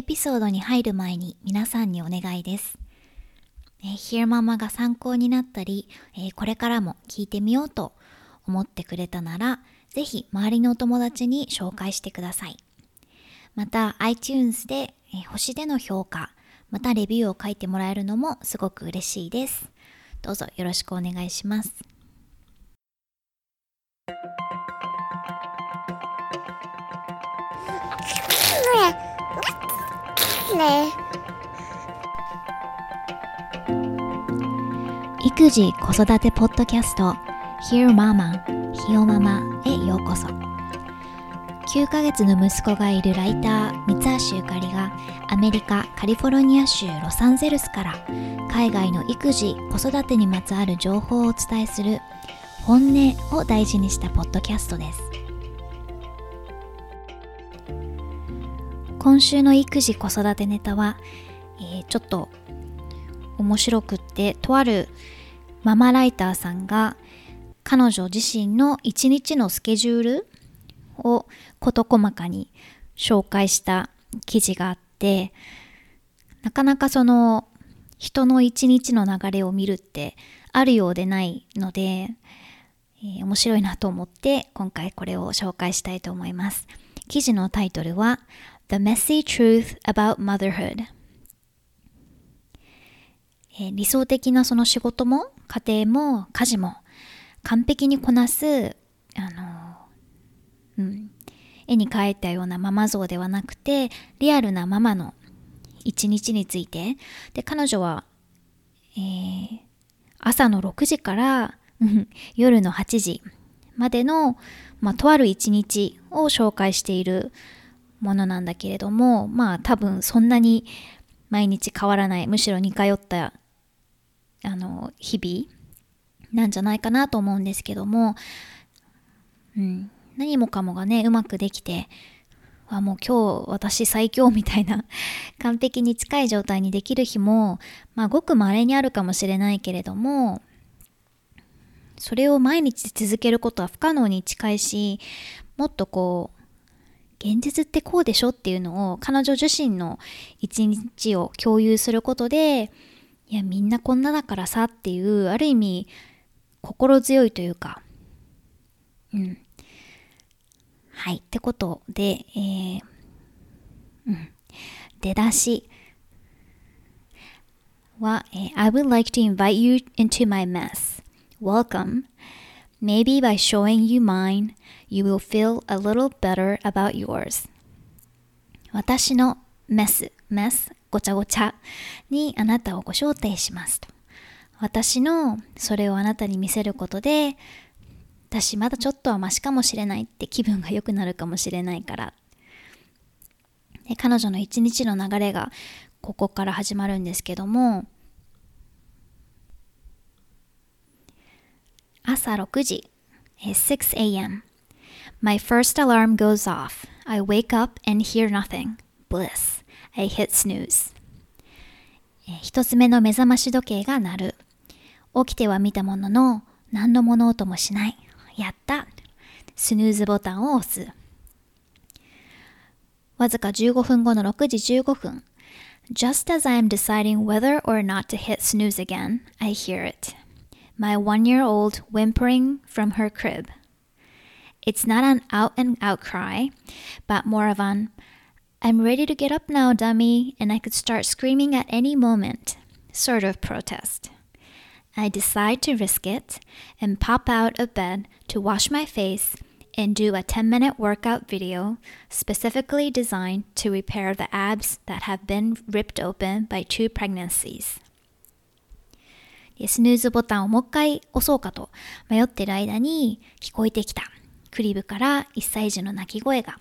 エピソードに入る前に皆さんにお願いです。えー、ヒ e ママが参考になったり、えー、これからも聞いてみようと思ってくれたなら、ぜひ周りのお友達に紹介してください。また iTunes で、えー、星での評価、またレビューを書いてもらえるのもすごく嬉しいです。どうぞよろしくお願いします。育児子育てポッドキャスト Hear Mama ひよママへようこそ。9ヶ月の息子がいるライター三橋ゆかりがアメリカカリフォルニア州ロサンゼルスから海外の育児子育てにまつわる情報をお伝えする本音を大事にしたポッドキャストです。今週の育児子育てネタは、えー、ちょっと面白くってとあるママライターさんが彼女自身の一日のスケジュールを事細かに紹介した記事があってなかなかその人の一日の流れを見るってあるようでないので、えー、面白いなと思って今回これを紹介したいと思います。記事のタイトルは The Messy Truth About Motherhood. 理想的なその仕事も家庭も家事も完璧にこなすあの、うん、絵に描いたようなママ像ではなくてリアルなママの一日について。で彼女は、えー、朝の6時から夜の8時までの、まあ、とある一日を紹介しているものなんだけれどもまあ多分そんなに毎日変わらないむしろ似通ったあの日々なんじゃないかなと思うんですけども、うん、何もかもがねうまくできてあもう今日私最強みたいな 完璧に近い状態にできる日もまあごく稀にあるかもしれないけれどもそれを毎日続けることは不可能に近いしもっとこう現実ってこうでしょっていうのを彼女自身の一日を共有することでいやみんなこんなだからさっていうある意味心強いというかうんはいってことで、えー、うん、出だしは、えー、I would like to invite you into my mess. Welcome. Maybe by showing you mine, you will feel a little better about yours. 私のメス、メス、ごちゃごちゃにあなたをご招待しますと。私のそれをあなたに見せることで、私まだちょっとはマシかもしれないって気分が良くなるかもしれないから。で彼女の一日の流れがここから始まるんですけども、朝6時、6 a.m. My first alarm goes off. I wake up and hear nothing. Bliss. I hit snooze. 一つ目の目覚まし時計が鳴る。起きては見たものの何の物音もしない。やったスヌーズボタンを押す。わずか15分後の6時15分。Just as I am deciding whether or not to hit snooze again, I hear it. My one year old whimpering from her crib. It's not an out and out cry, but more of an I'm ready to get up now, dummy, and I could start screaming at any moment sort of protest. I decide to risk it and pop out of bed to wash my face and do a 10 minute workout video specifically designed to repair the abs that have been ripped open by two pregnancies. スヌーズボタンをもう一回押そうかと迷ってる間に聞こえてきたクリブから1歳児の泣き声が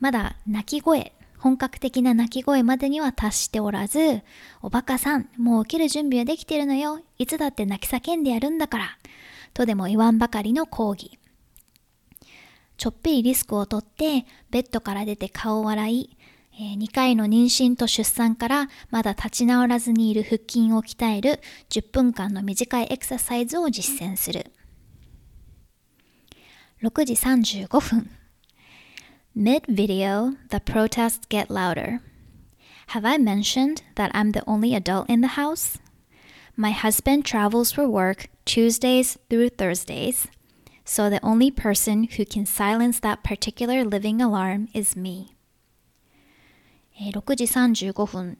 まだ泣き声、本格的な泣き声までには達しておらず、おバカさん、もう起きる準備はできてるのよ。いつだって泣き叫んでやるんだから。とでも言わんばかりの抗議。ちょっぴりリスクをとって、ベッドから出て顔を洗い、2回の妊娠と出産からまだ立ち直らずにいる腹筋を鍛える10分間の短いエクササイズを実践する。6時35分。Mid video, the protests get louder. Have I mentioned that I'm the only adult in the house? My husband travels for work Tuesdays through Thursdays, so the only person who can silence that particular living alarm is me. 6時35分、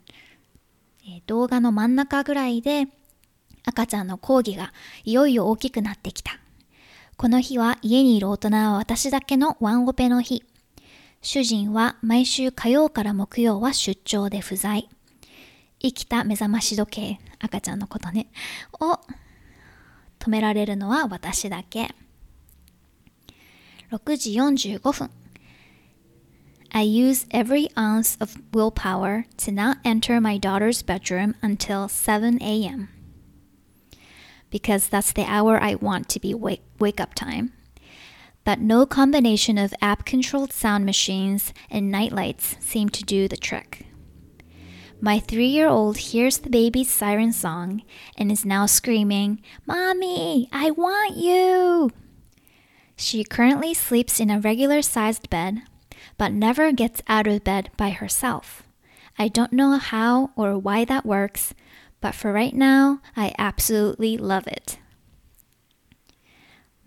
動画の真ん中ぐらいで赤ちゃんの講義がいよいよ大きくなってきた。この日は家にいる大人は私だけのワンオペの日。主人は毎週火曜から木曜は出張で不在。生きた目覚まし時計、赤ちゃんのことね、を止められるのは私だけ。6時45分。I use every ounce of willpower to not enter my daughter's bedroom until 7 a.m. because that's the hour I want to be wake, wake up time. But no combination of app controlled sound machines and nightlights seem to do the trick. My three year old hears the baby's siren song and is now screaming, Mommy, I want you! She currently sleeps in a regular sized bed, but never gets out of bed by herself. I don't know how or why that works, but for right now, I absolutely love it.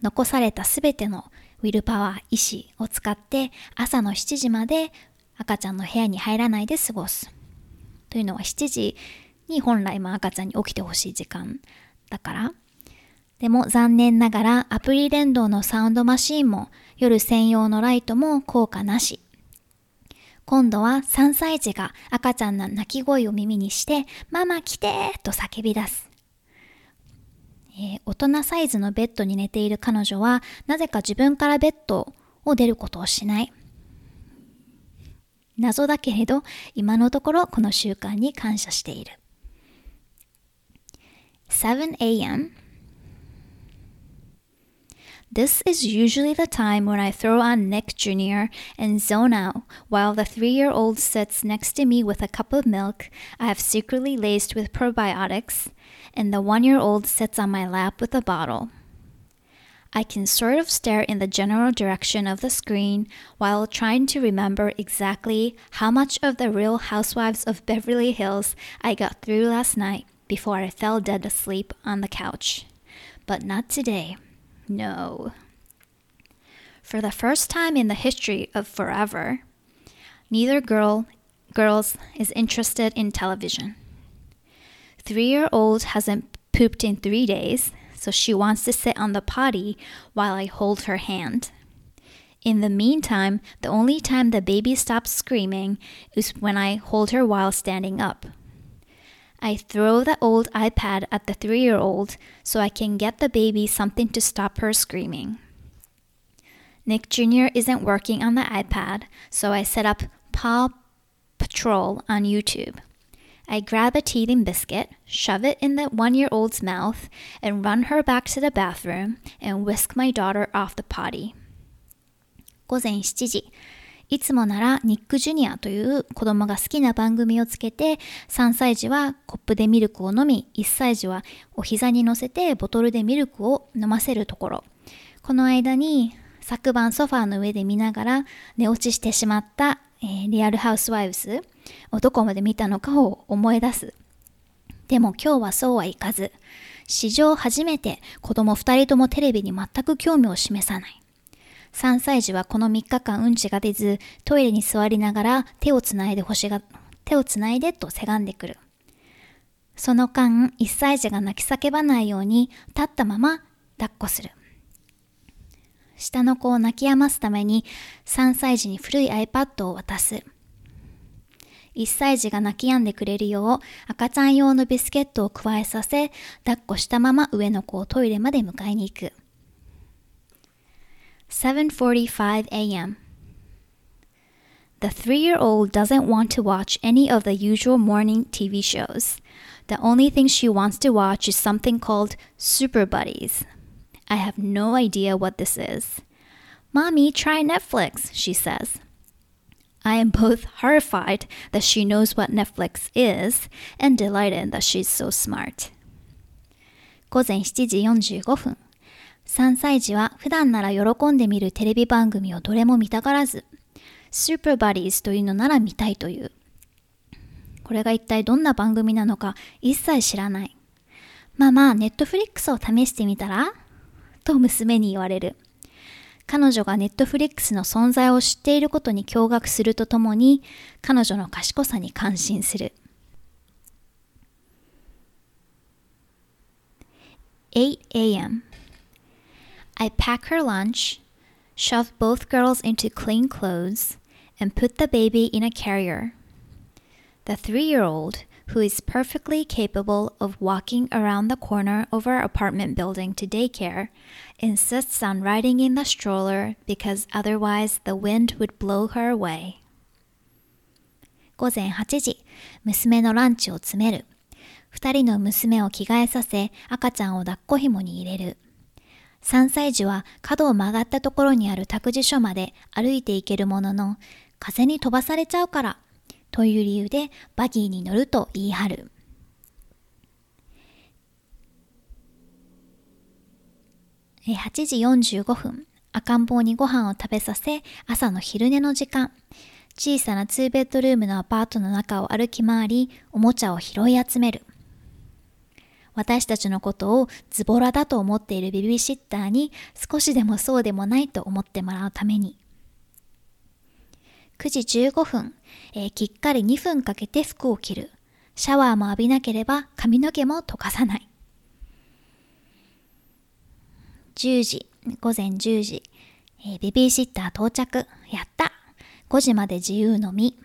残されたすべてのウィルパワー、意志を使って朝の7時まで赤ちゃんの部屋に入らないで過ごす。というのは7時に本来も赤ちゃんに起きてほしい時間だから。でも残念ながらアプリ連動のサウンドマシーンも夜専用のライトも効果なし。今度は3歳児が赤ちゃんの泣き声を耳にして、ママ来てと叫び出す。えー、大人サイズのベッドに寝ている彼女は、なぜか自分からベッドを出ることをしない。謎だけれど、今のところこの習慣に感謝している。7 a.m. This is usually the time when I throw on Nick Jr. and zone out while the three year old sits next to me with a cup of milk I have secretly laced with probiotics, and the one year old sits on my lap with a bottle. I can sort of stare in the general direction of the screen while trying to remember exactly how much of the Real Housewives of Beverly Hills I got through last night before I fell dead asleep on the couch. But not today. No. For the first time in the history of forever, neither girl girls is interested in television. Three-year-old hasn't pooped in three days, so she wants to sit on the potty while I hold her hand. In the meantime, the only time the baby stops screaming is when I hold her while standing up. I throw the old iPad at the three year old so I can get the baby something to stop her screaming. Nick Jr. isn't working on the iPad, so I set up Paw Patrol on YouTube. I grab a teething biscuit, shove it in the one year old's mouth, and run her back to the bathroom and whisk my daughter off the potty. 午前7時、 いつもならニックジュニアという子供が好きな番組をつけて3歳児はコップでミルクを飲み1歳児はお膝に乗せてボトルでミルクを飲ませるところ。この間に昨晩ソファーの上で見ながら寝落ちしてしまった、えー、リアルハウスワイフズをどこまで見たのかを思い出す。でも今日はそうはいかず。史上初めて子供2人ともテレビに全く興味を示さない。3歳児はこの3日間うんちが出ず、トイレに座りながら手をつないで星が、手をつないでとせがんでくる。その間、1歳児が泣き叫ばないように立ったまま抱っこする。下の子を泣き止ますために3歳児に古い iPad を渡す。1歳児が泣き止んでくれるよう赤ちゃん用のビスケットを加えさせ、抱っこしたまま上の子をトイレまで迎えに行く。7:45 a.m. The 3-year-old doesn't want to watch any of the usual morning TV shows. The only thing she wants to watch is something called Super Buddies. I have no idea what this is. Mommy, try Netflix, she says. I am both horrified that she knows what Netflix is and delighted that she's so smart. 午前7時45分 3歳児は普段なら喜んで見るテレビ番組をどれも見たがらず、スーパーバディーズというのなら見たいという。これが一体どんな番組なのか一切知らない。まあまあ、ネットフリックスを試してみたら？と娘に言われる。彼女がネットフリックスの存在を知っていることに驚愕するとともに、彼女の賢さに感心する。8 a.m. I pack her lunch, shove both girls into clean clothes, and put the baby in a carrier. The three year old, who is perfectly capable of walking around the corner of our apartment building to daycare, insists on riding in the stroller because otherwise the wind would blow her away. 午前8時、娘のランチを詰める。二人の娘を着替えさせ、赤ちゃんを抱っこ紐に入れる。 3歳児は角を曲がったところにある託児所まで歩いていけるものの、風に飛ばされちゃうからという理由でバギーに乗ると言い張る。8時45分、赤ん坊にご飯を食べさせ、朝の昼寝の時間、小さな2ベッドルームのアパートの中を歩き回り、おもちゃを拾い集める。私たちのことをズボラだと思っているベビーシッターに少しでもそうでもないと思ってもらうために。9時15分、えー、きっかり2分かけて服を着る。シャワーも浴びなければ髪の毛も溶かさない。10時、午前10時、えー、ベビーシッター到着。やった5時まで自由飲み。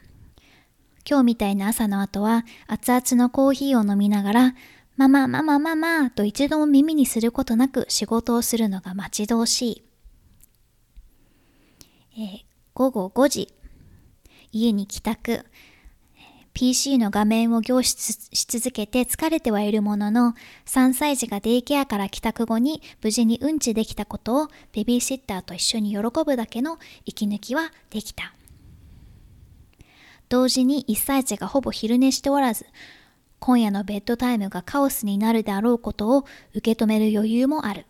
今日みたいな朝の後は熱々のコーヒーを飲みながらママ、ママ、ママと一度も耳にすることなく仕事をするのが待ち遠しい。えー、午後5時、家に帰宅。PC の画面を凝視し続けて疲れてはいるものの、3歳児がデイケアから帰宅後に無事にうんちできたことをベビーシッターと一緒に喜ぶだけの息抜きはできた。同時に1歳児がほぼ昼寝しておらず、今夜のベッドタイムがカオスになるであろうことを受け止める余裕もある。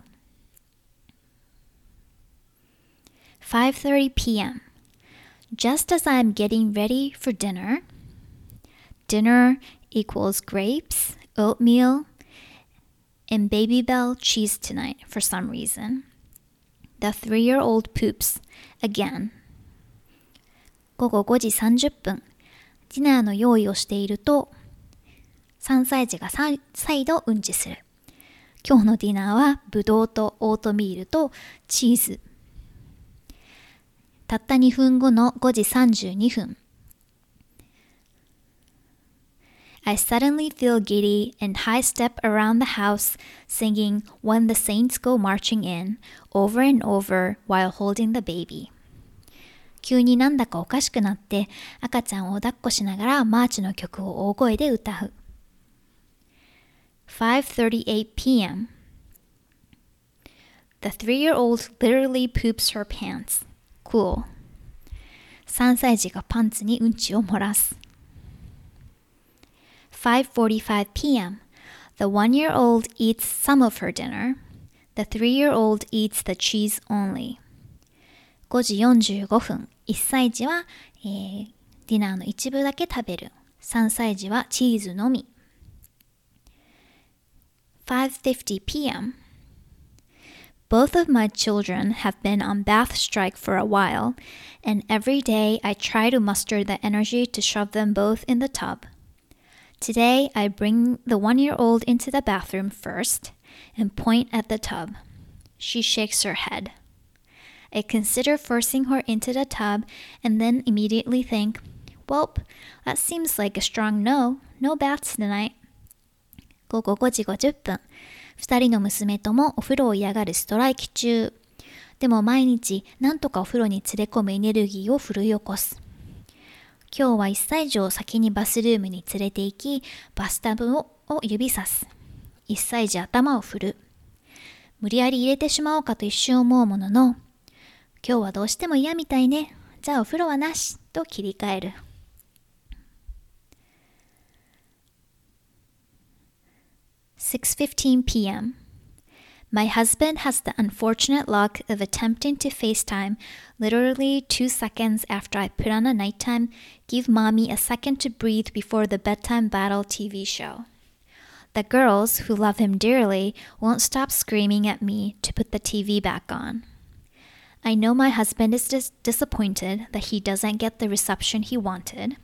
5:30 p.m. Just as I'm getting ready for dinner, dinner equals grapes, oatmeal, and baby bell cheese tonight for some reason. The three-year-old poops again. 午後5時30分、ディナーの用意をしていると、3歳児が再度うんちする。今日のディナーはブドウとオートミールとチーズ。たった2分後の5時32分。I suddenly feel giddy and high step around the house singing When the Saints Go Marching In over and over while holding the baby. 急になんだかおかしくなって赤ちゃんを抱っこしながらマーチの曲を大声で歌う。5:38 p.m. The three-year-old literally poops her pants. Cool. 3歳児がパンツにうんちを漏らす。5:45 p.m. The one-year-old eats some of her dinner. The three-year-old eats the cheese only. 5時45分、1歳児は、えー、ディナーの一部だけ食べる。3歳児はチーズのみ。5:50 p.m. Both of my children have been on bath strike for a while, and every day I try to muster the energy to shove them both in the tub. Today I bring the one year old into the bathroom first and point at the tub. She shakes her head. I consider forcing her into the tub and then immediately think, Welp, that seems like a strong no. No baths tonight. 午後5時50分。二人の娘ともお風呂を嫌がるストライキ中。でも毎日なんとかお風呂に連れ込むエネルギーを奮い起こす。今日は1歳児を先にバスルームに連れて行き、バスタブを指さす。1歳児頭を振る。無理やり入れてしまおうかと一瞬思うものの、今日はどうしても嫌みたいね。じゃあお風呂はなし。と切り替える。6:15 p.m. My husband has the unfortunate luck of attempting to FaceTime literally two seconds after I put on a nighttime Give Mommy a Second to Breathe Before the Bedtime Battle TV show. The girls, who love him dearly, won't stop screaming at me to put the TV back on. I know my husband is dis- disappointed that he doesn't get the reception he wanted.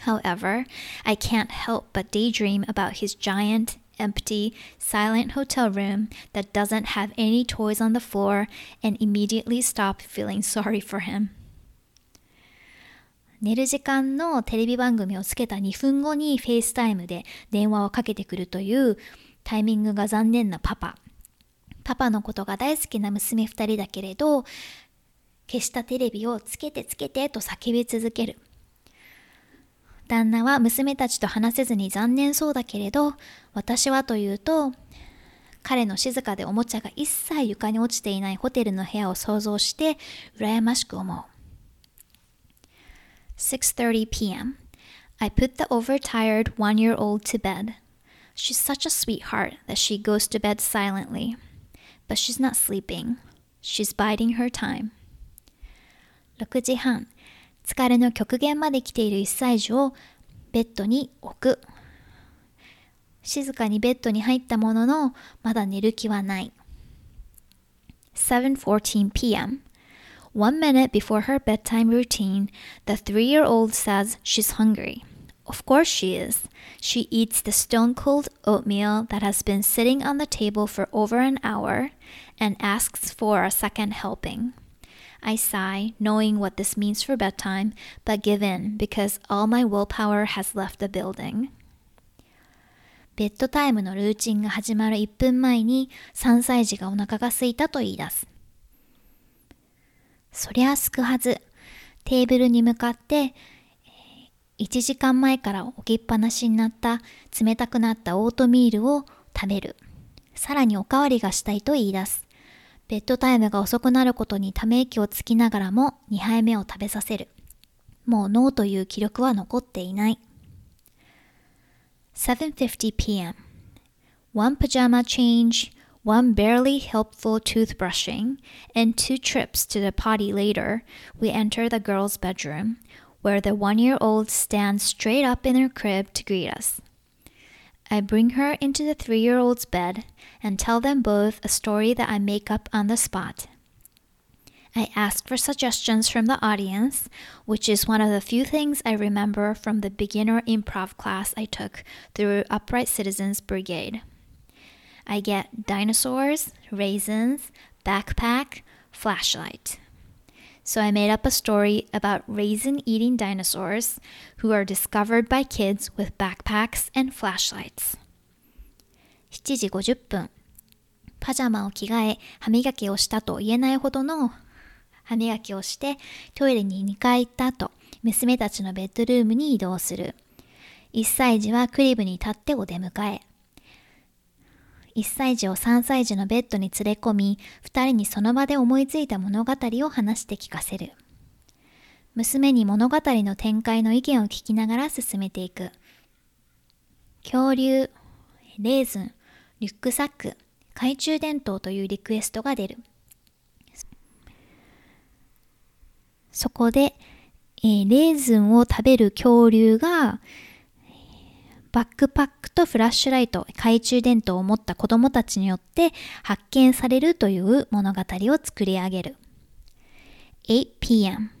However, I can't help but daydream about his giant, empty, silent hotel room that doesn't have any toys on the floor and immediately stop feeling sorry for him. 寝る時間のテレビ番組をつけた2分後に FaceTime で電話をかけてくるというタイミングが残念なパパ。パパのことが大好きな娘2人だけれど、消したテレビをつけてつけてと叫び続ける。旦那は娘たちと話せずに残念そうだけれど、私はというと、彼の静かでおもちゃが一切床に落ちていないホテルの部屋を想像して羨ましく思う。6:30 p.m. I put the overtired one-year-old to bed. She's such a sweetheart that she goes to bed silently. But she's not sleeping. She's biding her time. 6時半疲れの極限まで来ている1歳児をベッドに置く。静かにベッドに入ったものの、まだ寝る気はない。7:14 p.m. One minute before her bedtime routine, the three-year-old says she's hungry. Of course she is. She eats the stone cold oatmeal that has been sitting on the table for over an hour and asks for a second helping. I sigh, knowing what this means for bedtime, but give in because all my willpower has left the building. ベッドタイムのルーチンが始まる1分前に3歳児がお腹が空いたと言い出す。そりゃすくはず。テーブルに向かって、1時間前から置きっぱなしになった冷たくなったオートミールを食べる。さらにおかわりがしたいと言い出す。ベッドタイムが遅くなることにため息をつきながらも2杯目を食べさせる。もうノーという記録は残っていない。7:50 p.m. One pajama change, one barely helpful toothbrushing, and two trips to the potty later, we enter the girls' bedroom, where the one-year-old stands straight up in her crib to greet us. I bring her into the three year old's bed and tell them both a story that I make up on the spot. I ask for suggestions from the audience, which is one of the few things I remember from the beginner improv class I took through Upright Citizens Brigade. I get dinosaurs, raisins, backpack, flashlight. So I made up a story about raisin eating dinosaurs who are discovered by kids with backpacks and flashlights. 7時50分。パジャマを着替え、歯磨きをしたと言えないほどの歯磨きをしてトイレに2回行った後、娘たちのベッドルームに移動する。1歳児はクリブに立ってお出迎え。1歳児を3歳児のベッドに連れ込み、2人にその場で思いついた物語を話して聞かせる。娘に物語の展開の意見を聞きながら進めていく。恐竜、レーズン、リュックサック、懐中電灯というリクエストが出る。そこで、えー、レーズンを食べる恐竜が、バックパックとフラッシュライト、懐中電灯を持った子供たちによって発見されるという物語を作り上げる。8 p.m.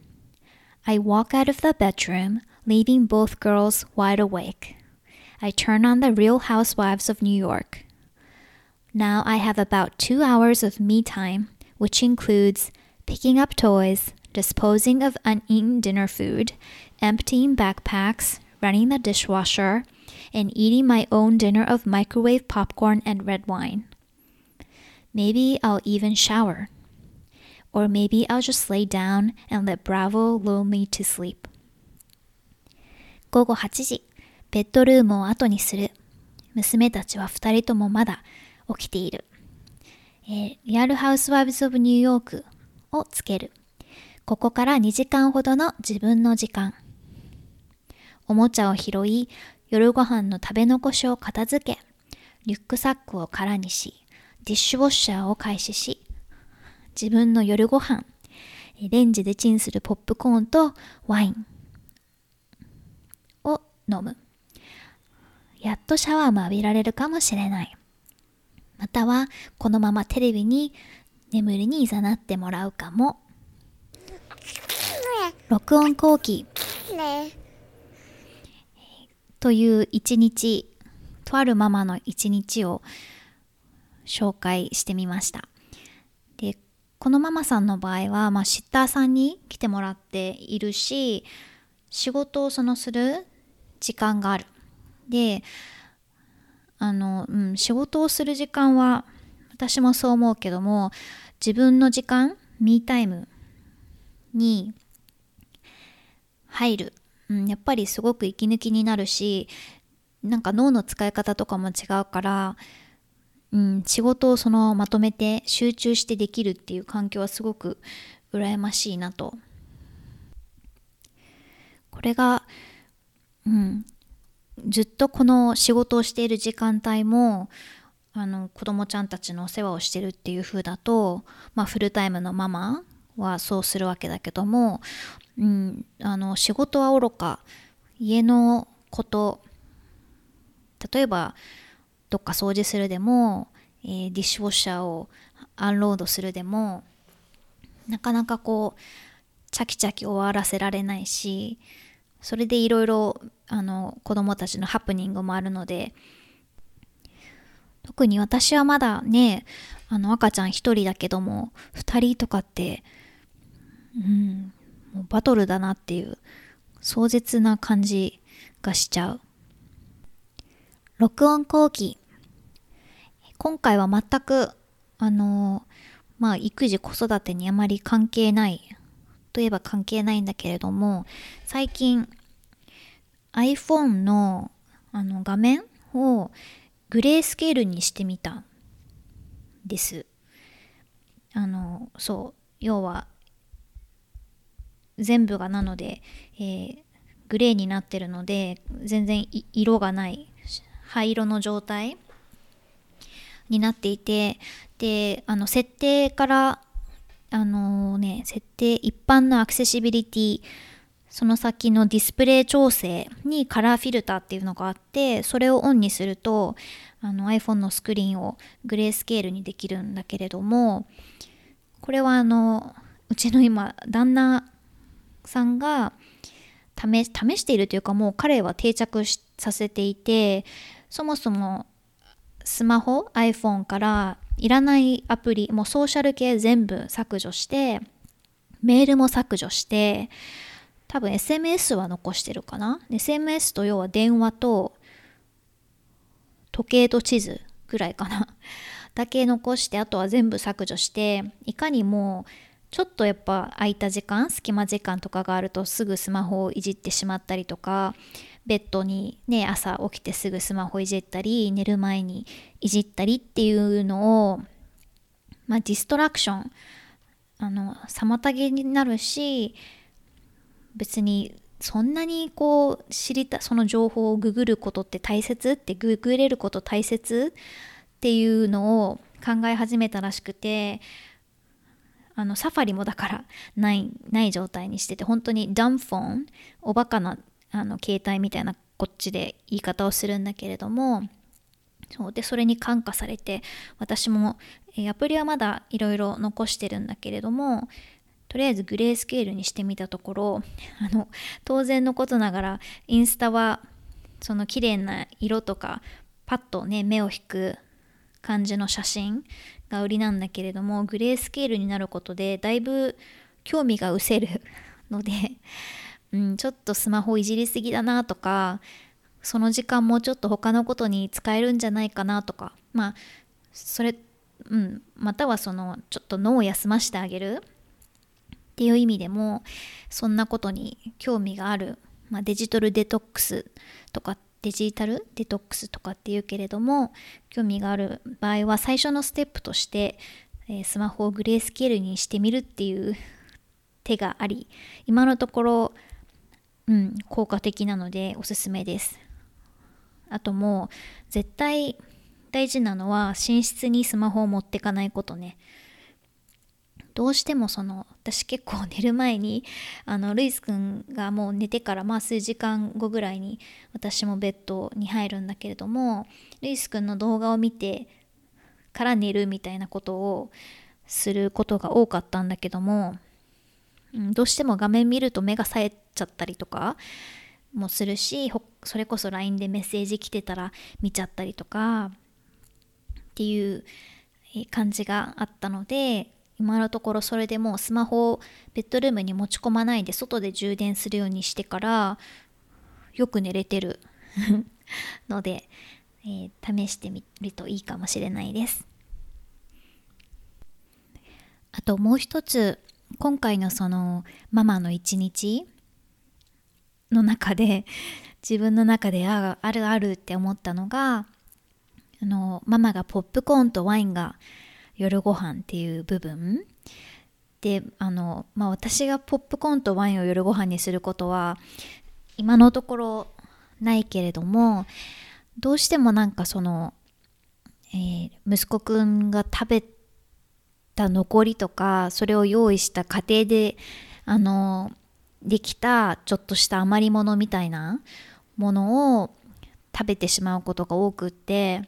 I walk out of the bedroom, leaving both girls wide awake. I turn on the Real Housewives of New York. Now I have about two hours of me time, which includes picking up toys, disposing of uneaten dinner food, emptying backpacks, running the dishwasher, and eating my own dinner of microwave popcorn and red wine. Maybe I'll even shower. Or maybe I'll just lay down and let Bravo lull me to sleep. 午後8時、ベッドルームを後にする。娘たちは2人ともまだ起きている。えー、リアルハウスワイブズ・オブ・ニューヨークをつける。ここから2時間ほどの自分の時間。おもちゃを拾い、夜ご飯の食べ残しを片付け、リュックサックを空にし、ディッシュウォッシャーを開始し自分の夜ご飯レンジでチンするポップコーンとワインを飲む。やっとシャワーも浴びられるかもしれない。またはこのままテレビに眠りにいざなってもらうかも。録音後期。という一日とあるママの一日を紹介してみました。でこのママさんの場合は、まあ、シッターさんに来てもらっているし仕事をそのする時間がある。であの、うん、仕事をする時間は私もそう思うけども自分の時間ミータイムに入る、うん、やっぱりすごく息抜きになるしなんか脳の使い方とかも違うから、うん、仕事をそのまとめて集中してできるっていう環境はすごく羨ましいなと。これが、うん、ずっとこの仕事をしている時間帯もあの子供ちゃんたちのお世話をしてるっていう風だと、まあ、フルタイムのママはそうするわけだけども、うん、あの仕事はおろか。家のこと例えばどっか掃除するでも、えー、ディッシュウォッシャーをアンロードするでもなかなかこうチャキチャキ終わらせられないしそれでいろいろあの子供たちのハプニングもあるので特に私はまだねあの赤ちゃん一人だけども二人とかってうん。もうバトルだなっていう壮絶な感じがしちゃう。録音後期。今回は全くあのまあ育児子育てにあまり関係ないといえば関係ないんだけれども最近 iPhone のあの画面をグレースケールにしてみたんです。あのそう要は全部がなので、えー、グレーになってるので全然色がない灰色の状態になっていてであの設定からあのね設定一般のアクセシビリティその先のディスプレイ調整にカラーフィルターっていうのがあってそれをオンにするとあの iPhone のスクリーンをグレースケールにできるんだけれどもこれはあのうちの今旦那さんが試しているというかもう彼は定着させていてそもそもスマホ iPhone からいらないアプリもうソーシャル系全部削除してメールも削除して多分 SMS は残してるかな？SMS と要は電話と時計と地図ぐらいかな。だけ残してあとは全部削除していかにもちょっとやっぱ空いた時間隙間時間とかがあるとすぐスマホをいじってしまったりとかベッドにね朝起きてすぐスマホいじったり寝る前にいじったりっていうのをまあディストラクションあの妨げになるし別にそんなにこう知りたその情報をググることって大切ってググれること大切っていうのを考え始めたらしくてあのサファリもだからない ない状態にしてて本当にダンフォンおバカなあの携帯みたいなこっちで言い方をするんだけれどもそうでそれに感化されて私もアプリはまだいろいろ残してるんだけれどもとりあえずグレースケールにしてみたところ あの当然のことながらインスタはその綺麗な色とかパッとね目を引く感じの写真が売りなんだけれどもグレースケールになることでだいぶ興味が失せる ので、うん、ちょっとスマホいじりすぎだなとかその時間もちょっと他のことに使えるんじゃないかなとかまあそれうんまたはそのちょっと脳を休ませてあげるっていう意味でもそんなことに興味がある、まあ、デジタルデトックスとかってデジタルデトックスとかっていうけれども興味がある場合は最初のステップとして、え、スマホをグレースケールにしてみるっていう手があり今のところ、うん、効果的なのでおすすめです。あともう絶対大事なのは寝室にスマホを持ってかないことね。どうしてもその私結構寝る前にあのルイスくんがもう寝てからまあ数時間後ぐらいに私もベッドに入るんだけれどもルイスくんの動画を見てから寝るみたいなことをすることが多かったんだけども、うん、どうしても画面見ると目が冴えちゃったりとかもするしそれこそ LINE でメッセージ来てたら見ちゃったりとかっていう感じがあったので今のところそれでもうスマホをベッドルームに持ち込まないで外で充電するようにしてからよく寝れてる ので、えー、試してみるといいかもしれないです。あともう一つ今回のそのママの一日の中で自分の中でああるあるって思ったのがあのママがポップコーンとワインが夜ご飯っていう部分。であの、まあ、私がポップコーンとワインを夜ご飯にすることは今のところないけれどもどうしてもなんかその、えー、息子くんが食べた残りとかそれを用意した過程であのできたちょっとした余り物みたいなものを食べてしまうことが多くって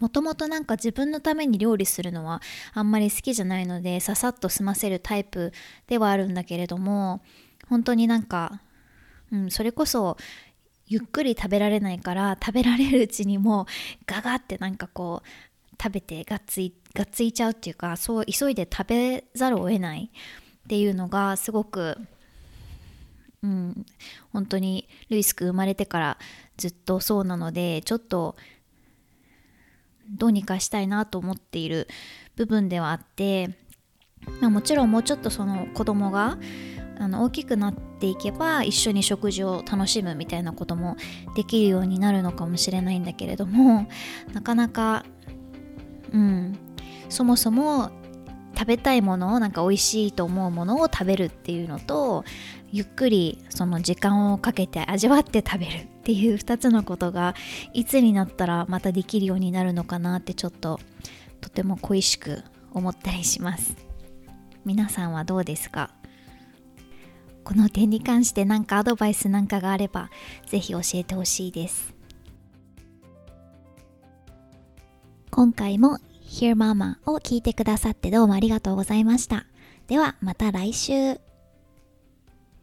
もともとなんか自分のために料理するのはあんまり好きじゃないのでささっと済ませるタイプではあるんだけれども本当になんか、うん、それこそゆっくり食べられないから食べられるうちにもうガガってなんかこう食べてがっついがっついちゃうっていうかそう急いで食べざるを得ないっていうのがすごくうん、本当にルイス君生まれてからずっとそうなのでちょっとどうにかしたいなと思っている部分ではあって、まあ、もちろんもうちょっとその子供があの大きくなっていけば一緒に食事を楽しむみたいなこともできるようになるのかもしれないんだけれどもなかなかうんそもそも食べたいものをなんか美味しいと思うものを食べるっていうのとゆっくりその時間をかけて味わって食べるっていう2つのことがいつになったらまたできるようになるのかなってちょっととても恋しく思ったりします。皆さんはどうですか？この点に関して何かアドバイスなんかがあればぜひ教えてほしいです。今回も Hear Mama を聞いてくださってどうもありがとうございました。ではまた来週。